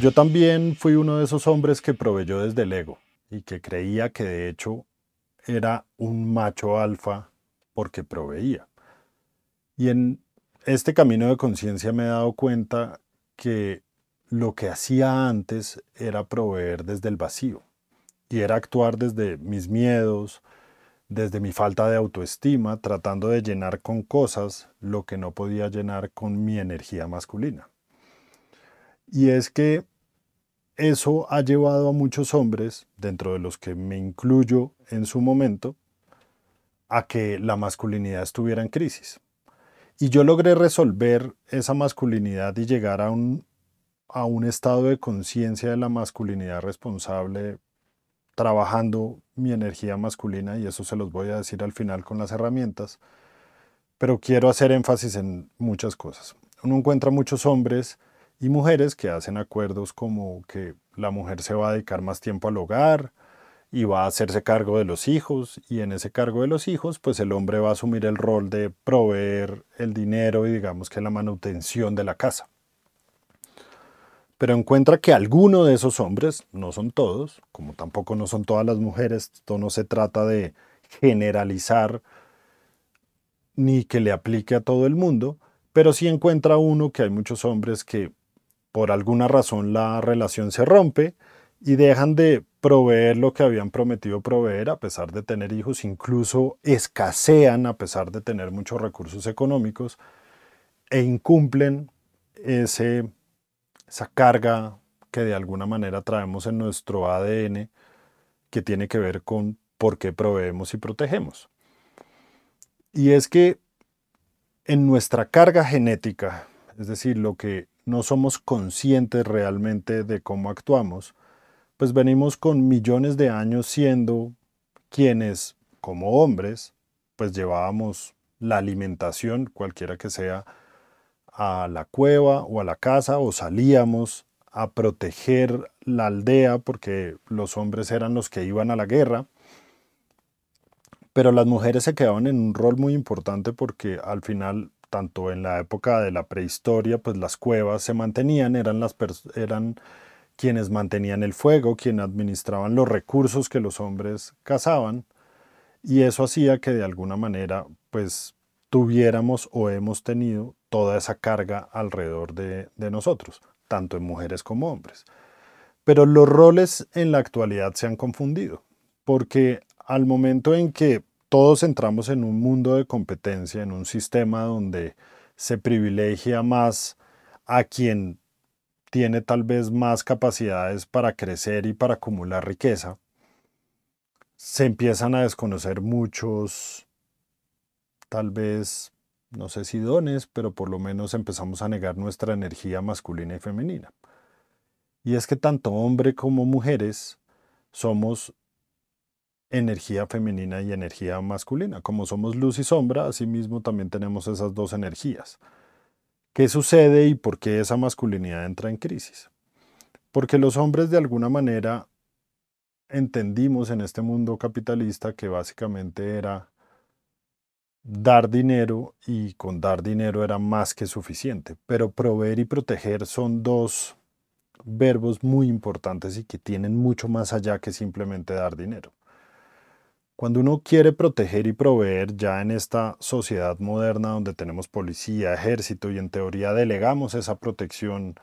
Yo también fui uno de esos hombres que proveyó desde el ego y que creía que de hecho era un macho alfa porque proveía. Y en este camino de conciencia me he dado cuenta que lo que hacía antes era proveer desde el vacío y era actuar desde mis miedos, desde mi falta de autoestima, tratando de llenar con cosas lo que no podía llenar con mi energía masculina. Y es que eso ha llevado a muchos hombres, dentro de los que me incluyo en su momento, a que la masculinidad estuviera en crisis. Y yo logré resolver esa masculinidad y llegar a un, a un estado de conciencia de la masculinidad responsable trabajando mi energía masculina y eso se los voy a decir al final con las herramientas, pero quiero hacer énfasis en muchas cosas. Uno encuentra muchos hombres y mujeres que hacen acuerdos como que la mujer se va a dedicar más tiempo al hogar y va a hacerse cargo de los hijos y en ese cargo de los hijos pues el hombre va a asumir el rol de proveer el dinero y digamos que la manutención de la casa. Pero encuentra que alguno de esos hombres, no son todos, como tampoco no son todas las mujeres, esto no se trata de generalizar ni que le aplique a todo el mundo, pero sí encuentra uno que hay muchos hombres que por alguna razón la relación se rompe y dejan de proveer lo que habían prometido proveer a pesar de tener hijos, incluso escasean a pesar de tener muchos recursos económicos e incumplen ese, esa carga que de alguna manera traemos en nuestro ADN que tiene que ver con por qué proveemos y protegemos. Y es que en nuestra carga genética, es decir, lo que no somos conscientes realmente de cómo actuamos, pues venimos con millones de años siendo quienes, como hombres, pues llevábamos la alimentación, cualquiera que sea, a la cueva o a la casa o salíamos a proteger la aldea porque los hombres eran los que iban a la guerra. Pero las mujeres se quedaban en un rol muy importante porque al final tanto en la época de la prehistoria, pues las cuevas se mantenían, eran, las eran quienes mantenían el fuego, quienes administraban los recursos que los hombres cazaban, y eso hacía que de alguna manera, pues tuviéramos o hemos tenido toda esa carga alrededor de, de nosotros, tanto en mujeres como hombres. Pero los roles en la actualidad se han confundido, porque al momento en que todos entramos en un mundo de competencia, en un sistema donde se privilegia más a quien tiene tal vez más capacidades para crecer y para acumular riqueza, se empiezan a desconocer muchos, tal vez, no sé si dones, pero por lo menos empezamos a negar nuestra energía masculina y femenina. Y es que tanto hombre como mujeres somos energía femenina y energía masculina. Como somos luz y sombra, asimismo también tenemos esas dos energías. ¿Qué sucede y por qué esa masculinidad entra en crisis? Porque los hombres de alguna manera entendimos en este mundo capitalista que básicamente era dar dinero y con dar dinero era más que suficiente. Pero proveer y proteger son dos verbos muy importantes y que tienen mucho más allá que simplemente dar dinero. Cuando uno quiere proteger y proveer ya en esta sociedad moderna donde tenemos policía, ejército y en teoría delegamos esa protección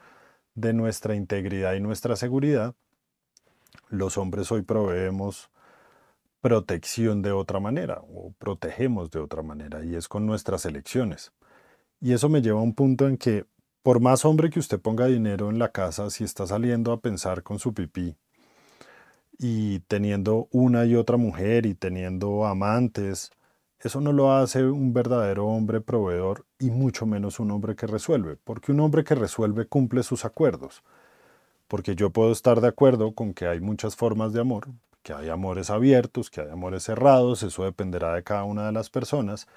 de nuestra integridad y nuestra seguridad, los hombres hoy proveemos protección de otra manera o protegemos de otra manera y es con nuestras elecciones. Y eso me lleva a un punto en que por más hombre que usted ponga dinero en la casa, si está saliendo a pensar con su pipí y teniendo una y otra mujer y teniendo amantes, eso no lo hace un verdadero hombre proveedor y mucho menos un hombre que resuelve, porque un hombre que resuelve cumple sus acuerdos. Porque yo puedo estar de acuerdo con que hay muchas formas de amor, que hay amores abiertos, que hay amores cerrados, eso dependerá de cada una de las personas,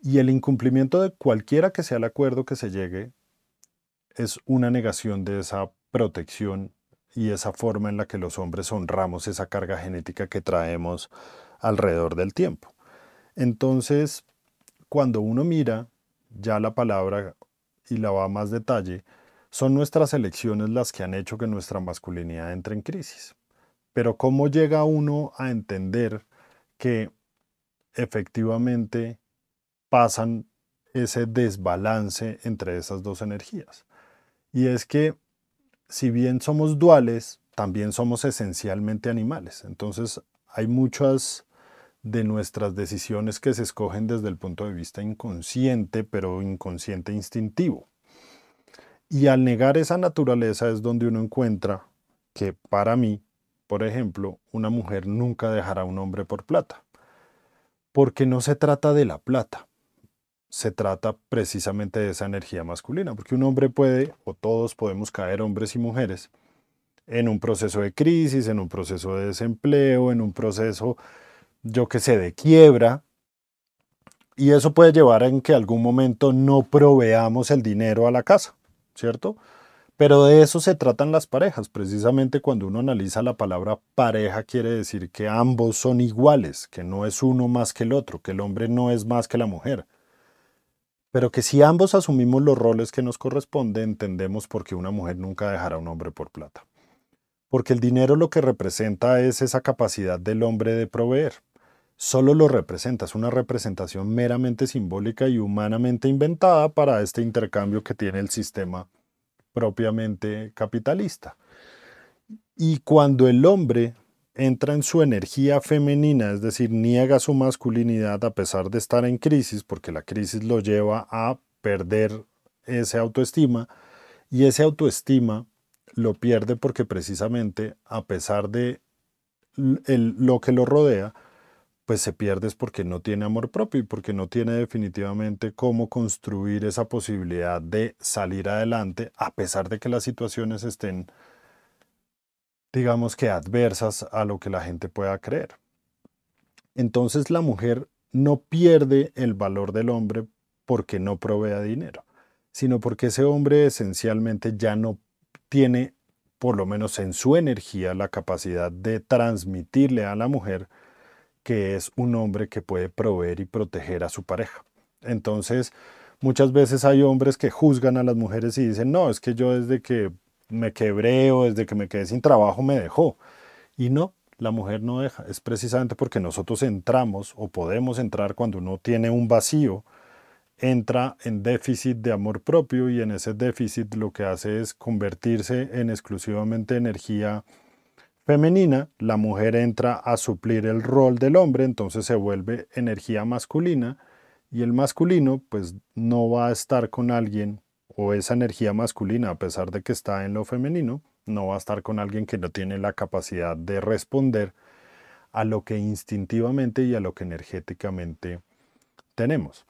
y el incumplimiento de cualquiera que sea el acuerdo que se llegue es una negación de esa protección y esa forma en la que los hombres honramos esa carga genética que traemos alrededor del tiempo. Entonces, cuando uno mira ya la palabra y la va a más detalle, son nuestras elecciones las que han hecho que nuestra masculinidad entre en crisis. Pero ¿cómo llega uno a entender que efectivamente pasan ese desbalance entre esas dos energías? Y es que si bien somos duales, también somos esencialmente animales. Entonces hay muchas de nuestras decisiones que se escogen desde el punto de vista inconsciente, pero inconsciente instintivo. Y al negar esa naturaleza es donde uno encuentra que para mí, por ejemplo, una mujer nunca dejará a un hombre por plata. Porque no se trata de la plata, se trata precisamente de esa energía masculina, porque un hombre puede, o todos podemos caer, hombres y mujeres, en un proceso de crisis, en un proceso de desempleo, en un proceso yo que sé, de quiebra, y eso puede llevar a en que algún momento no proveamos el dinero a la casa, ¿cierto? Pero de eso se tratan las parejas. Precisamente cuando uno analiza la palabra pareja quiere decir que ambos son iguales, que no es uno más que el otro, que el hombre no es más que la mujer. Pero que si ambos asumimos los roles que nos corresponden, entendemos por qué una mujer nunca dejará a un hombre por plata. Porque el dinero lo que representa es esa capacidad del hombre de proveer solo lo representa, es una representación meramente simbólica y humanamente inventada para este intercambio que tiene el sistema propiamente capitalista. Y cuando el hombre entra en su energía femenina, es decir, niega su masculinidad a pesar de estar en crisis, porque la crisis lo lleva a perder ese autoestima, y ese autoestima lo pierde porque precisamente a pesar de lo que lo rodea, pues se pierde es porque no tiene amor propio y porque no tiene definitivamente cómo construir esa posibilidad de salir adelante a pesar de que las situaciones estén, digamos que adversas a lo que la gente pueda creer. Entonces la mujer no pierde el valor del hombre porque no provea dinero, sino porque ese hombre esencialmente ya no tiene, por lo menos en su energía, la capacidad de transmitirle a la mujer que es un hombre que puede proveer y proteger a su pareja. Entonces, muchas veces hay hombres que juzgan a las mujeres y dicen, no, es que yo desde que me quebré o desde que me quedé sin trabajo me dejó. Y no, la mujer no deja. Es precisamente porque nosotros entramos o podemos entrar cuando uno tiene un vacío, entra en déficit de amor propio y en ese déficit lo que hace es convertirse en exclusivamente energía femenina, la mujer entra a suplir el rol del hombre, entonces se vuelve energía masculina y el masculino pues no va a estar con alguien o esa energía masculina a pesar de que está en lo femenino, no va a estar con alguien que no tiene la capacidad de responder a lo que instintivamente y a lo que energéticamente tenemos.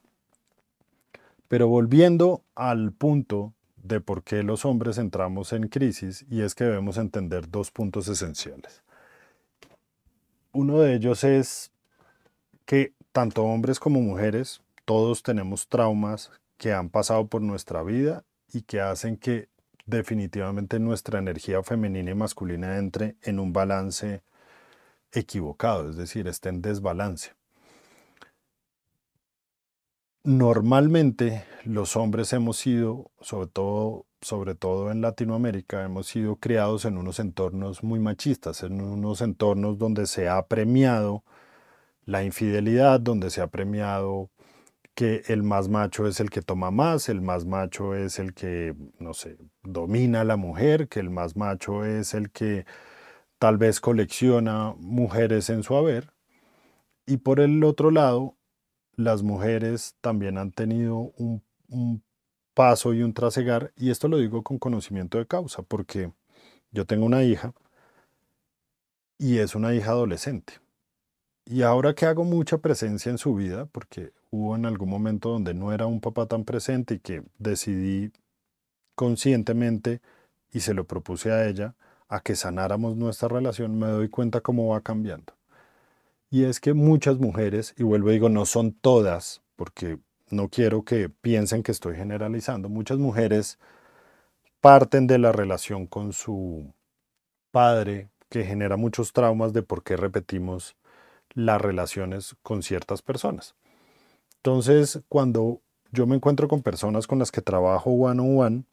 Pero volviendo al punto de por qué los hombres entramos en crisis y es que debemos entender dos puntos esenciales. Uno de ellos es que tanto hombres como mujeres, todos tenemos traumas que han pasado por nuestra vida y que hacen que definitivamente nuestra energía femenina y masculina entre en un balance equivocado, es decir, esté en desbalance. Normalmente los hombres hemos sido, sobre todo, sobre todo en Latinoamérica, hemos sido criados en unos entornos muy machistas, en unos entornos donde se ha premiado la infidelidad, donde se ha premiado que el más macho es el que toma más, el más macho es el que, no sé, domina a la mujer, que el más macho es el que tal vez colecciona mujeres en su haber. Y por el otro lado, las mujeres también han tenido un, paso y un trasegar, y esto lo digo con conocimiento de causa, porque yo tengo una hija y es una hija adolescente. Y ahora que hago mucha presencia en su vida, porque hubo en algún momento donde no era un papá tan presente y que decidí conscientemente y se lo propuse a ella, a que sanáramos nuestra relación, me doy cuenta cómo va cambiando. Y es que muchas mujeres, y vuelvo a digo, no son todas, porque no quiero que piensen que estoy generalizando, muchas mujeres parten de la relación con su padre, que genera muchos traumas de por qué repetimos las relaciones con ciertas personas. Entonces, cuando yo me encuentro con personas con las que trabajo one on one,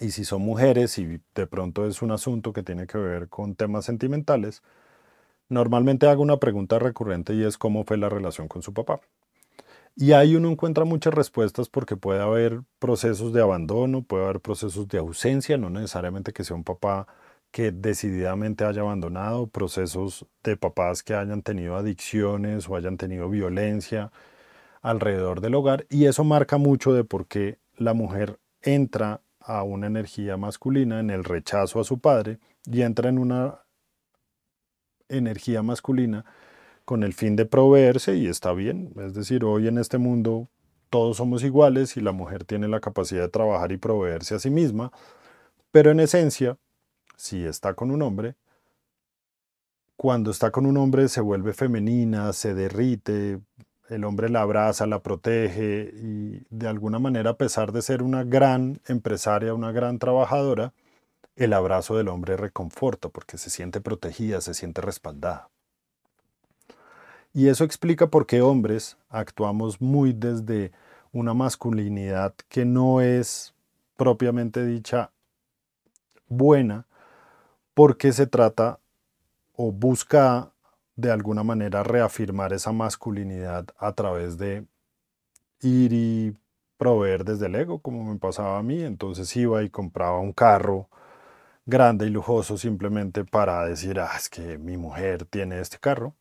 Y si son mujeres y de pronto es un asunto que tiene que ver con temas sentimentales, normalmente hago una pregunta recurrente y es cómo fue la relación con su papá. Y ahí uno encuentra muchas respuestas porque puede haber procesos de abandono, puede haber procesos de ausencia, no necesariamente que sea un papá que decididamente haya abandonado, procesos de papás que hayan tenido adicciones o hayan tenido violencia alrededor del hogar. Y eso marca mucho de por qué la mujer entra a una energía masculina en el rechazo a su padre y entra en una energía masculina con el fin de proveerse y está bien. Es decir, hoy en este mundo todos somos iguales y la mujer tiene la capacidad de trabajar y proveerse a sí misma, pero en esencia, si está con un hombre, cuando está con un hombre se vuelve femenina, se derrite, el hombre la abraza, la protege y de alguna manera, a pesar de ser una gran empresaria, una gran trabajadora, el abrazo del hombre reconforta porque se siente protegida, se siente respaldada. Y eso explica por qué hombres actuamos muy desde una masculinidad que no es propiamente dicha buena, porque se trata o busca de alguna manera reafirmar esa masculinidad a través de ir y proveer desde el ego, como me pasaba a mí. Entonces iba y compraba un carro grande y lujoso simplemente para decir, ah, es que mi mujer tiene este carro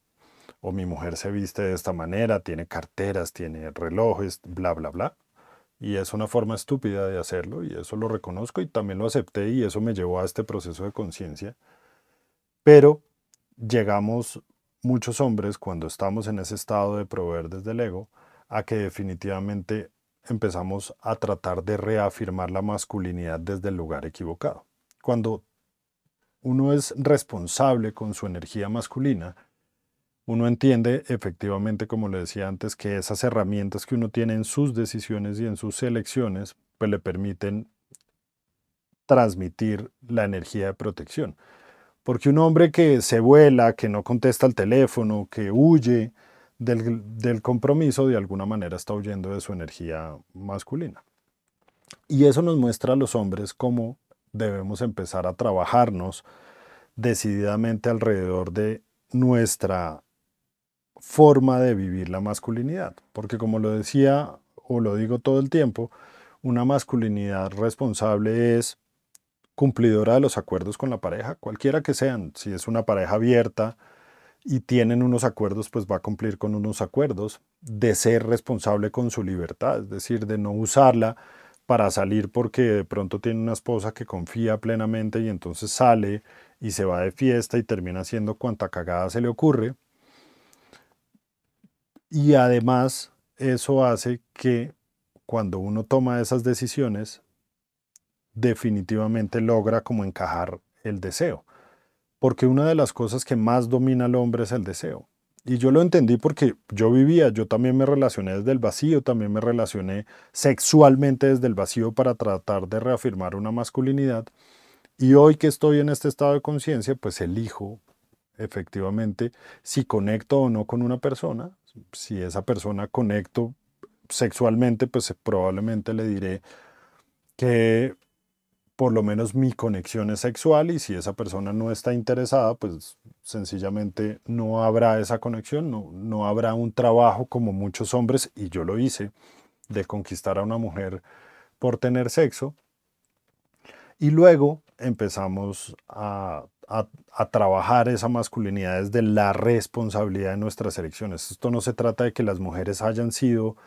o mi mujer se viste de esta manera, tiene carteras, tiene relojes, bla, bla, bla. Y es una forma estúpida de hacerlo y eso lo reconozco y también lo acepté y eso me llevó a este proceso de conciencia. Pero llegamos muchos hombres cuando estamos en ese estado de proveer desde el ego a que definitivamente empezamos a tratar de reafirmar la masculinidad desde el lugar equivocado. Cuando uno es responsable con su energía masculina, uno entiende efectivamente, como le decía antes, que esas herramientas que uno tiene en sus decisiones y en sus elecciones, pues le permiten transmitir la energía de protección. Porque un hombre que se vuela, que no contesta el teléfono, que huye del, del compromiso, de alguna manera está huyendo de su energía masculina. Y eso nos muestra a los hombres cómo debemos empezar a trabajarnos decididamente alrededor de nuestra forma de vivir la masculinidad. Porque como lo decía o lo digo todo el tiempo, una masculinidad responsable es cumplidora de los acuerdos con la pareja, cualquiera que sean. Si es una pareja abierta y tienen unos acuerdos, pues va a cumplir con unos acuerdos de ser responsable con su libertad, es decir, de no usarla para salir porque de pronto tiene una esposa que confía plenamente y entonces sale y se va de fiesta y termina haciendo cuanta cagada se le ocurre, y además eso hace que cuando uno toma esas decisiones, definitivamente logra como encajar el deseo. Porque una de las cosas que más domina al hombre es el deseo. Y yo lo entendí porque yo vivía, yo también me relacioné desde el vacío, también me relacioné sexualmente desde el vacío para tratar de reafirmar una masculinidad. Y hoy que estoy en este estado de conciencia, pues elijo efectivamente si conecto o no con una persona, si esa persona conecto sexualmente, pues probablemente le diré que por lo menos mi conexión es sexual y si esa persona no está interesada, pues sencillamente no habrá esa conexión, no, no habrá un trabajo como muchos hombres, y yo lo hice, de conquistar a una mujer por tener sexo. Y luego empezamos a a, trabajar esa masculinidad desde la responsabilidad de nuestras elecciones. Esto no se trata de que las mujeres hayan sido,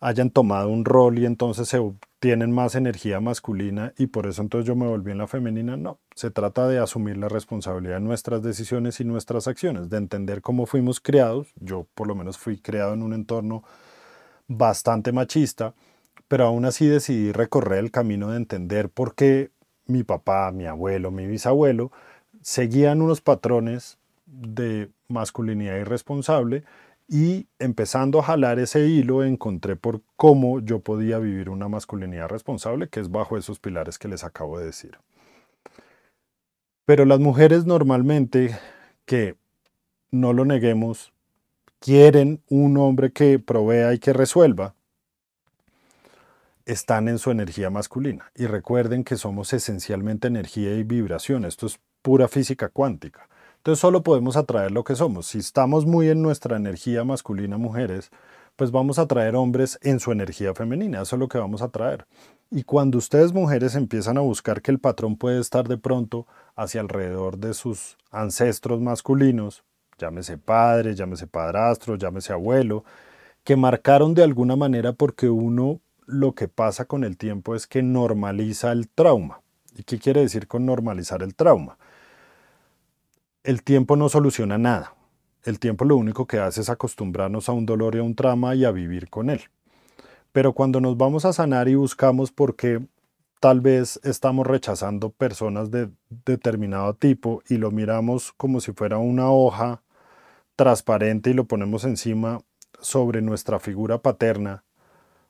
hayan tomado un rol y entonces se tienen más energía masculina y por eso entonces yo me volví en la femenina. No, se trata de asumir la responsabilidad de nuestras decisiones y nuestras acciones, de entender cómo fuimos creados. Yo por lo menos fui creado en un entorno bastante machista, pero aún así decidí recorrer el camino de entender por qué mi papá, mi abuelo, mi bisabuelo seguían unos patrones de masculinidad irresponsable y empezando a jalar ese hilo encontré por cómo yo podía vivir una masculinidad responsable, que es bajo esos pilares que les acabo de decir. Pero las mujeres normalmente, que no lo neguemos, quieren un hombre que provea y que resuelva. están en su energía masculina. Y recuerden que somos esencialmente energía y vibración. Esto es pura física cuántica. Entonces solo podemos atraer lo que somos. Si estamos muy en nuestra energía masculina, mujeres, pues vamos a atraer hombres en su energía femenina. Eso es lo que vamos a traer. Y cuando ustedes mujeres empiezan a buscar que el patrón puede estar de pronto hacia alrededor de sus ancestros masculinos, llámese padre, llámese padrastro, llámese abuelo, que marcaron de alguna manera porque uno lo que pasa con el tiempo es que normaliza el trauma. ¿Y qué quiere decir con normalizar el trauma? El tiempo no soluciona nada. El tiempo lo único que hace es acostumbrarnos a un dolor y a un trauma y a vivir con él. Pero cuando nos vamos a sanar y buscamos por qué tal vez estamos rechazando personas de determinado tipo y lo miramos como si fuera una hoja transparente y lo ponemos encima sobre nuestra figura paterna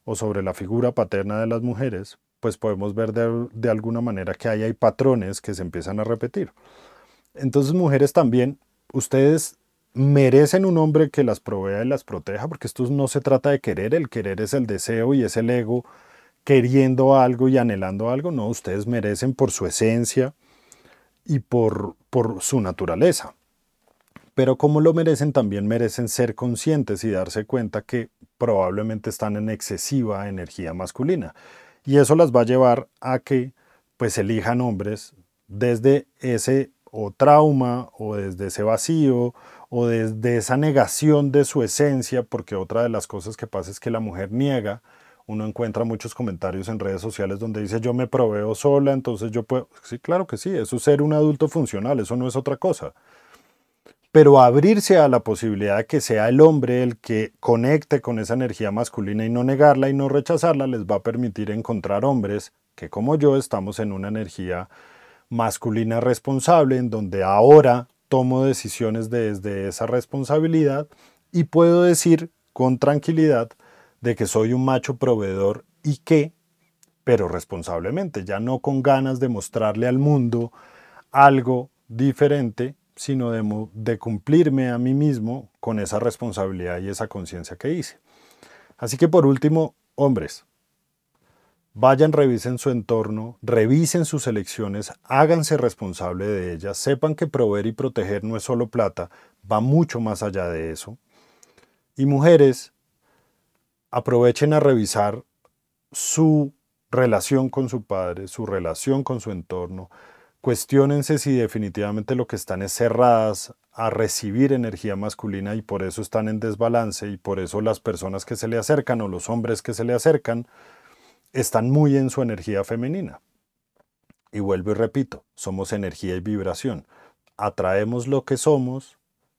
o sobre la figura paterna de las mujeres, pues podemos ver de, de alguna manera que ahí hay patrones que se empiezan a repetir. Entonces, mujeres también, ustedes merecen un hombre que las provea y las proteja, porque esto no se trata de querer, el querer es el deseo y es el ego queriendo algo y anhelando algo, no, ustedes merecen por su esencia y por, por su naturaleza. Pero como lo merecen, también merecen ser conscientes y darse cuenta que probablemente están en excesiva energía masculina. Y eso las va a llevar a que pues elijan hombres desde ese o trauma o desde ese vacío o desde esa negación de su esencia, porque otra de las cosas que pasa es que la mujer niega. Uno encuentra muchos comentarios en redes sociales donde dice yo me proveo sola, entonces yo puedo... Sí, claro que sí, eso es ser un adulto funcional, eso no es otra cosa. Pero abrirse a la posibilidad de que sea el hombre el que conecte con esa energía masculina y no negarla y no rechazarla les va a permitir encontrar hombres que como yo estamos en una energía masculina responsable, en donde ahora tomo decisiones desde esa responsabilidad y puedo decir con tranquilidad de que soy un macho proveedor y que, pero responsablemente, ya no con ganas de mostrarle al mundo algo diferente, sino de, cumplirme a mí mismo con esa responsabilidad y esa conciencia que hice. Así que por último, hombres, Vayan, revisen su entorno, revisen sus elecciones, háganse responsable de ellas, sepan que proveer y proteger no es solo plata, va mucho más allá de eso. Y mujeres, aprovechen a revisar su relación con su padre, su relación con su entorno. Cuestiónense si definitivamente lo que están es cerradas a recibir energía masculina y por eso están en desbalance y por eso las personas que se le acercan o los hombres que se le acercan están muy en su energía femenina. Y vuelvo y repito, somos energía y vibración. Atraemos lo que somos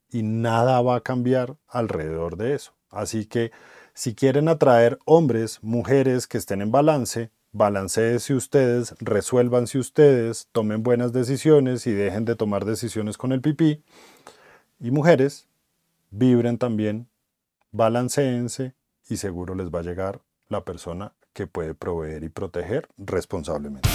y nada va a cambiar alrededor de eso. Así que si quieren atraer hombres, mujeres que estén en balance, balanceense ustedes, resuélvanse ustedes, tomen buenas decisiones y dejen de tomar decisiones con el pipí. Y mujeres, vibren también, balanceense y seguro les va a llegar la persona que puede proveer y proteger responsablemente.